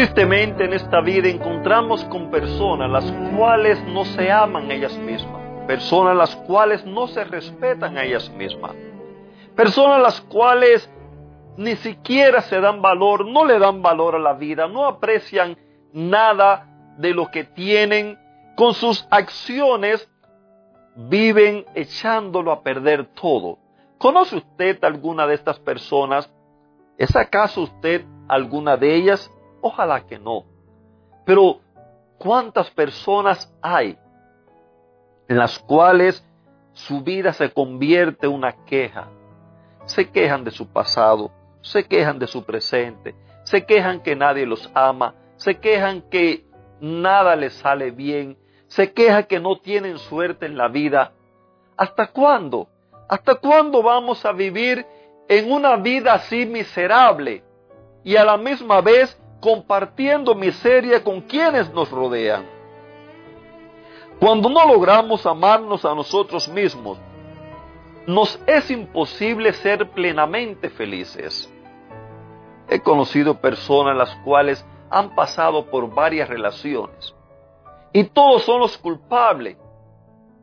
Tristemente en esta vida encontramos con personas las cuales no se aman ellas mismas, personas las cuales no se respetan a ellas mismas, personas las cuales ni siquiera se dan valor, no le dan valor a la vida, no aprecian nada de lo que tienen, con sus acciones viven echándolo a perder todo. ¿Conoce usted alguna de estas personas? ¿Es acaso usted alguna de ellas? Ojalá que no. Pero, ¿cuántas personas hay en las cuales su vida se convierte en una queja? Se quejan de su pasado, se quejan de su presente, se quejan que nadie los ama, se quejan que nada les sale bien, se quejan que no tienen suerte en la vida. ¿Hasta cuándo? ¿Hasta cuándo vamos a vivir en una vida así miserable y a la misma vez compartiendo miseria con quienes nos rodean. Cuando no logramos amarnos a nosotros mismos, nos es imposible ser plenamente felices. He conocido personas las cuales han pasado por varias relaciones y todos son los culpables,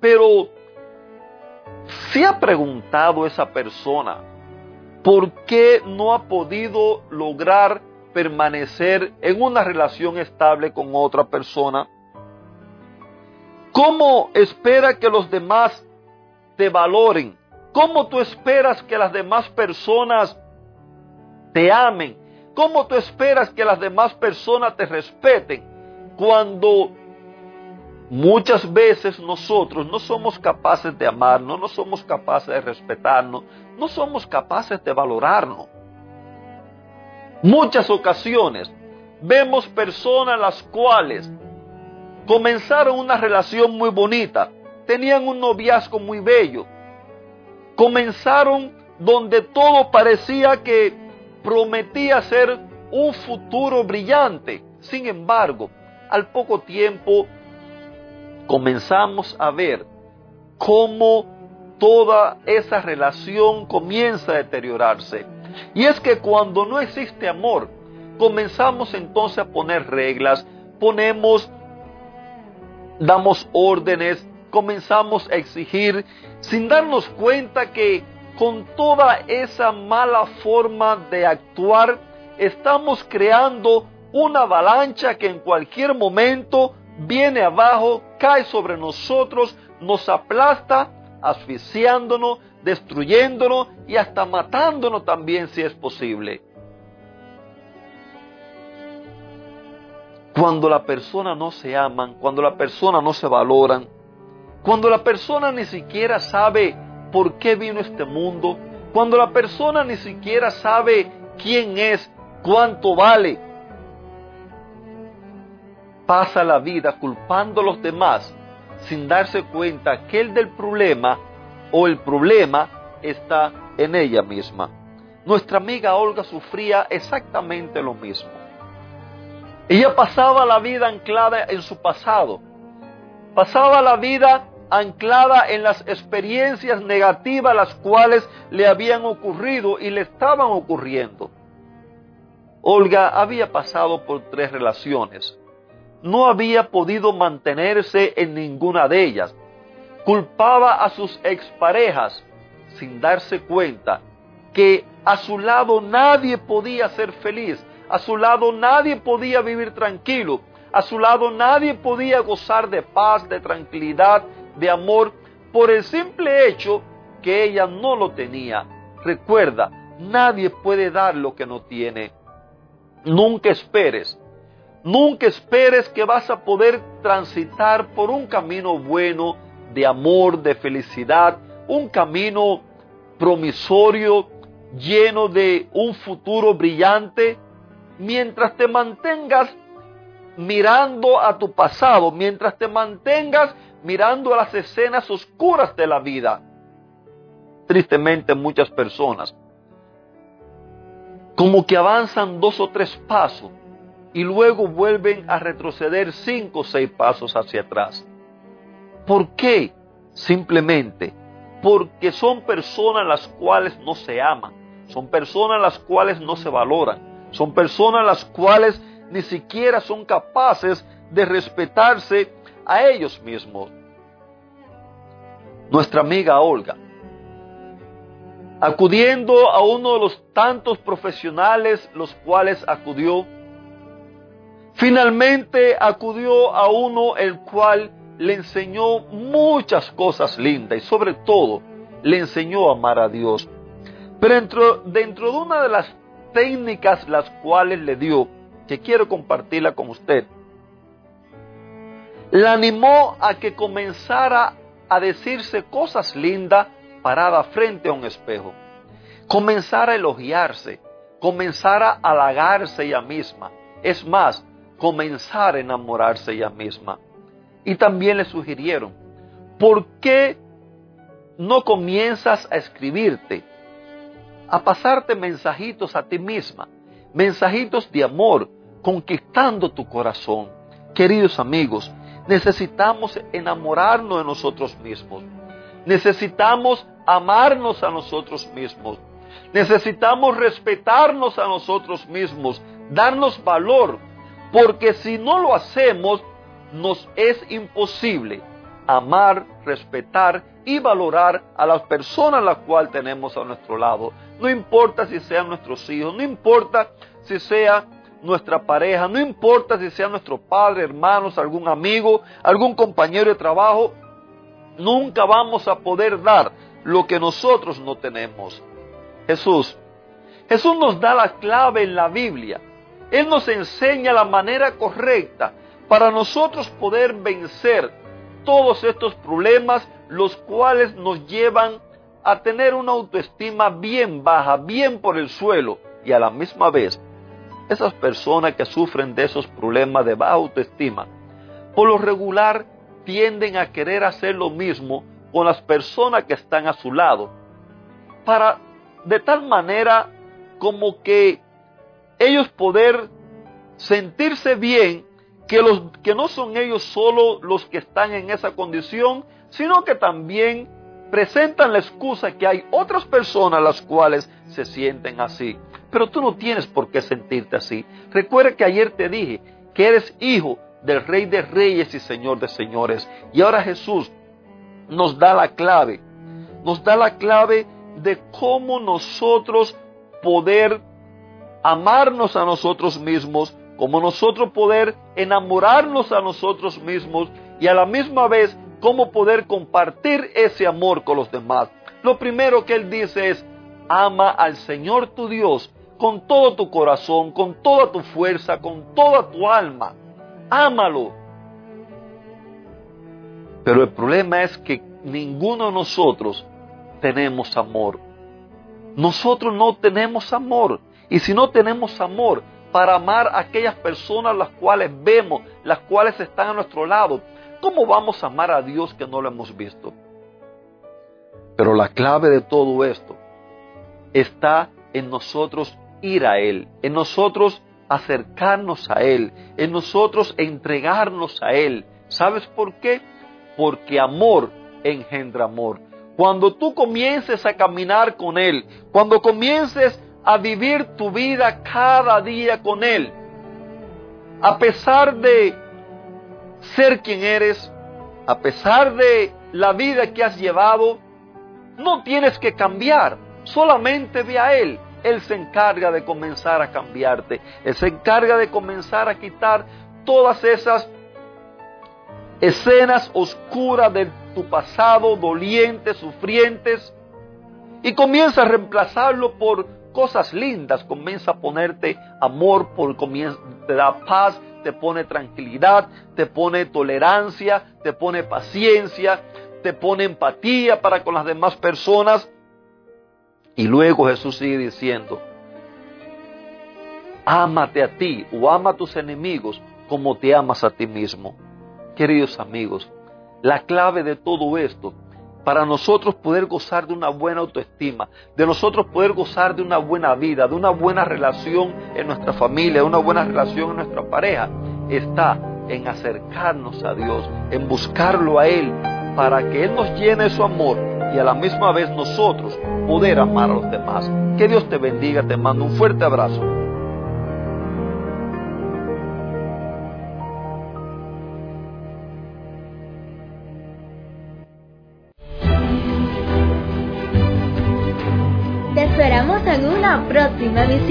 pero ¿se ha preguntado esa persona por qué no ha podido lograr permanecer en una relación estable con otra persona? ¿Cómo espera que los demás te valoren? ¿Cómo tú esperas que las demás personas te amen? ¿Cómo tú esperas que las demás personas te respeten cuando muchas veces nosotros no somos capaces de amarnos, no somos capaces de respetarnos, no somos capaces de valorarnos? Muchas ocasiones vemos personas las cuales comenzaron una relación muy bonita, tenían un noviazgo muy bello, comenzaron donde todo parecía que prometía ser un futuro brillante. Sin embargo, al poco tiempo comenzamos a ver cómo toda esa relación comienza a deteriorarse y es que cuando no existe amor, comenzamos entonces a poner reglas, ponemos, damos órdenes, comenzamos a exigir, sin darnos cuenta que con toda esa mala forma de actuar, estamos creando una avalancha que en cualquier momento viene abajo, cae sobre nosotros, nos aplasta, asfixiándonos, destruyéndonos y hasta matándonos también si es posible. Cuando la persona no se aman, cuando la persona no se valoran, cuando la persona ni siquiera sabe por qué vino este mundo, cuando la persona ni siquiera sabe quién es, cuánto vale, pasa la vida culpando a los demás sin darse cuenta que el del problema o el problema está en ella misma. Nuestra amiga Olga sufría exactamente lo mismo. Ella pasaba la vida anclada en su pasado, pasaba la vida anclada en las experiencias negativas las cuales le habían ocurrido y le estaban ocurriendo. Olga había pasado por tres relaciones. No había podido mantenerse en ninguna de ellas culpaba a sus exparejas sin darse cuenta que a su lado nadie podía ser feliz, a su lado nadie podía vivir tranquilo, a su lado nadie podía gozar de paz, de tranquilidad, de amor, por el simple hecho que ella no lo tenía. Recuerda, nadie puede dar lo que no tiene. Nunca esperes, nunca esperes que vas a poder transitar por un camino bueno, de amor, de felicidad, un camino promisorio, lleno de un futuro brillante, mientras te mantengas mirando a tu pasado, mientras te mantengas mirando a las escenas oscuras de la vida. Tristemente muchas personas como que avanzan dos o tres pasos y luego vuelven a retroceder cinco o seis pasos hacia atrás. ¿Por qué? Simplemente porque son personas las cuales no se aman, son personas las cuales no se valoran, son personas las cuales ni siquiera son capaces de respetarse a ellos mismos. Nuestra amiga Olga, acudiendo a uno de los tantos profesionales los cuales acudió, finalmente acudió a uno el cual le enseñó muchas cosas lindas y sobre todo le enseñó a amar a Dios. Pero dentro, dentro de una de las técnicas las cuales le dio, que quiero compartirla con usted, la animó a que comenzara a decirse cosas lindas parada frente a un espejo. Comenzara a elogiarse, comenzara a halagarse ella misma. Es más, comenzar a enamorarse ella misma. Y también le sugirieron, ¿por qué no comienzas a escribirte, a pasarte mensajitos a ti misma, mensajitos de amor, conquistando tu corazón? Queridos amigos, necesitamos enamorarnos de nosotros mismos. Necesitamos amarnos a nosotros mismos. Necesitamos respetarnos a nosotros mismos, darnos valor, porque si no lo hacemos, nos es imposible amar, respetar y valorar a las personas las cuales tenemos a nuestro lado. No importa si sean nuestros hijos, no importa si sea nuestra pareja, no importa si sea nuestro padre, hermanos, algún amigo, algún compañero de trabajo, nunca vamos a poder dar lo que nosotros no tenemos. Jesús, Jesús nos da la clave en la Biblia. Él nos enseña la manera correcta para nosotros poder vencer todos estos problemas, los cuales nos llevan a tener una autoestima bien baja, bien por el suelo y a la misma vez esas personas que sufren de esos problemas de baja autoestima, por lo regular tienden a querer hacer lo mismo con las personas que están a su lado, para de tal manera como que ellos poder sentirse bien que, no son ellos solo los que están en esa condición, sino que también presentan la excusa que hay otras personas las cuales se sienten así. Pero tú no tienes por qué sentirte así. Recuerda que ayer te dije que eres hijo del Rey de Reyes y Señor de Señores. Y ahora Jesús nos da la clave. Nos da la clave de cómo nosotros poder amarnos a nosotros mismos, como nosotros poder enamorarnos a nosotros mismos y a la misma vez cómo poder compartir ese amor con los demás. Lo primero que él dice es, ama al Señor tu Dios con todo tu corazón, con toda tu fuerza, con toda tu alma. Ámalo. Pero el problema es que ninguno de nosotros tenemos amor. Nosotros no tenemos amor. Y si no tenemos amor para amar a aquellas personas las cuales vemos, las cuales están a nuestro lado, ¿cómo vamos a amar a Dios que no lo hemos visto? Pero la clave de todo esto está en nosotros ir a Él, en nosotros acercarnos a Él, en nosotros entregarnos a Él. ¿Sabes por qué? Porque amor engendra amor. Cuando tú comiences a caminar con Él, cuando comiences a vivir tu vida cada día con Él, a pesar de ser quien eres, a pesar de la vida que has llevado, no tienes que cambiar, solamente ve a Él. Él se encarga de comenzar a cambiarte. Él se encarga de comenzar a quitar todas esas escenas oscuras de tu pasado, dolientes, sufrientes, y comienza a reemplazarlo por cosas lindas. Comienza a ponerte amor, por, te da paz, te pone tranquilidad, te pone tolerancia, te pone paciencia, te pone empatía para con las demás personas. Y luego Jesús sigue diciendo, ámate a ti o ama a tus enemigos como te amas a ti mismo. Queridos amigos, la clave de todo esto, para nosotros poder gozar de una buena autoestima, de nosotros poder gozar de una buena vida, de una buena relación en nuestra familia, de una buena relación en nuestra pareja, está en acercarnos a Dios, en buscarlo a Él, para que Él nos llene de su amor y a la misma vez nosotros poder amar a los demás. Que Dios te bendiga, te mando un fuerte abrazo.